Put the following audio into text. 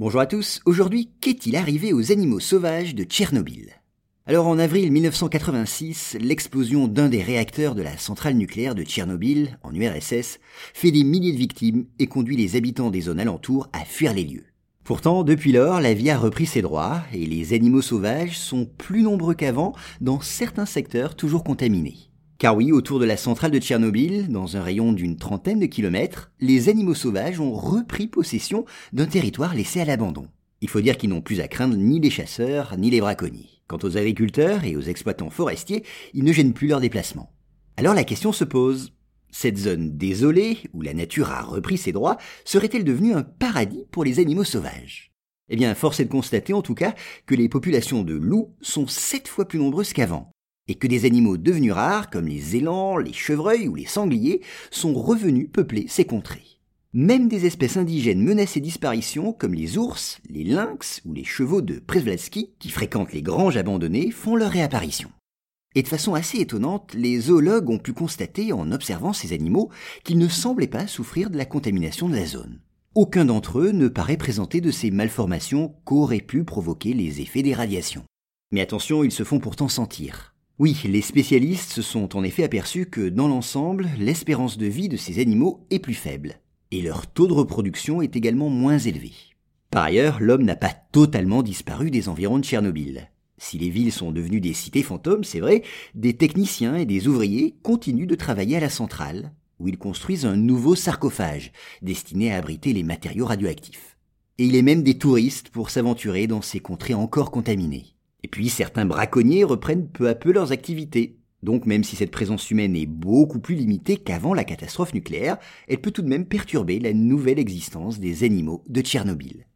Bonjour à tous, aujourd'hui qu'est-il arrivé aux animaux sauvages de Tchernobyl? Alors en avril 1986, l'explosion d'un des réacteurs de la centrale nucléaire de Tchernobyl, en URSS, fait des milliers de victimes et conduit les habitants des zones alentours à fuir les lieux. Pourtant, depuis lors, la vie a repris ses droits et les animaux sauvages sont plus nombreux qu'avant dans certains secteurs toujours contaminés. Car oui, autour de la centrale de Tchernobyl, dans un rayon d'une trentaine de kilomètres, les animaux sauvages ont repris possession d'un territoire laissé à l'abandon. Il faut dire qu'ils n'ont plus à craindre ni les chasseurs, ni les braconniers. Quant aux agriculteurs et aux exploitants forestiers, ils ne gênent plus leur déplacement. Alors la question se pose. Cette zone désolée, où la nature a repris ses droits, serait-elle devenue un paradis pour les animaux sauvages? Eh bien, force est de constater en tout cas que les populations de loups sont sept fois plus nombreuses qu'avant et que des animaux devenus rares, comme les élans, les chevreuils ou les sangliers, sont revenus peupler ces contrées. Même des espèces indigènes menacées disparition, comme les ours, les lynx ou les chevaux de Przevlatsky, qui fréquentent les granges abandonnées, font leur réapparition. Et de façon assez étonnante, les zoologues ont pu constater, en observant ces animaux, qu'ils ne semblaient pas souffrir de la contamination de la zone. Aucun d'entre eux ne paraît présenter de ces malformations qu'auraient pu provoquer les effets des radiations. Mais attention, ils se font pourtant sentir. Oui, les spécialistes se sont en effet aperçus que dans l'ensemble, l'espérance de vie de ces animaux est plus faible, et leur taux de reproduction est également moins élevé. Par ailleurs, l'homme n'a pas totalement disparu des environs de Tchernobyl. Si les villes sont devenues des cités fantômes, c'est vrai, des techniciens et des ouvriers continuent de travailler à la centrale, où ils construisent un nouveau sarcophage, destiné à abriter les matériaux radioactifs. Et il est même des touristes pour s'aventurer dans ces contrées encore contaminées. Et puis certains braconniers reprennent peu à peu leurs activités. Donc même si cette présence humaine est beaucoup plus limitée qu'avant la catastrophe nucléaire, elle peut tout de même perturber la nouvelle existence des animaux de Tchernobyl.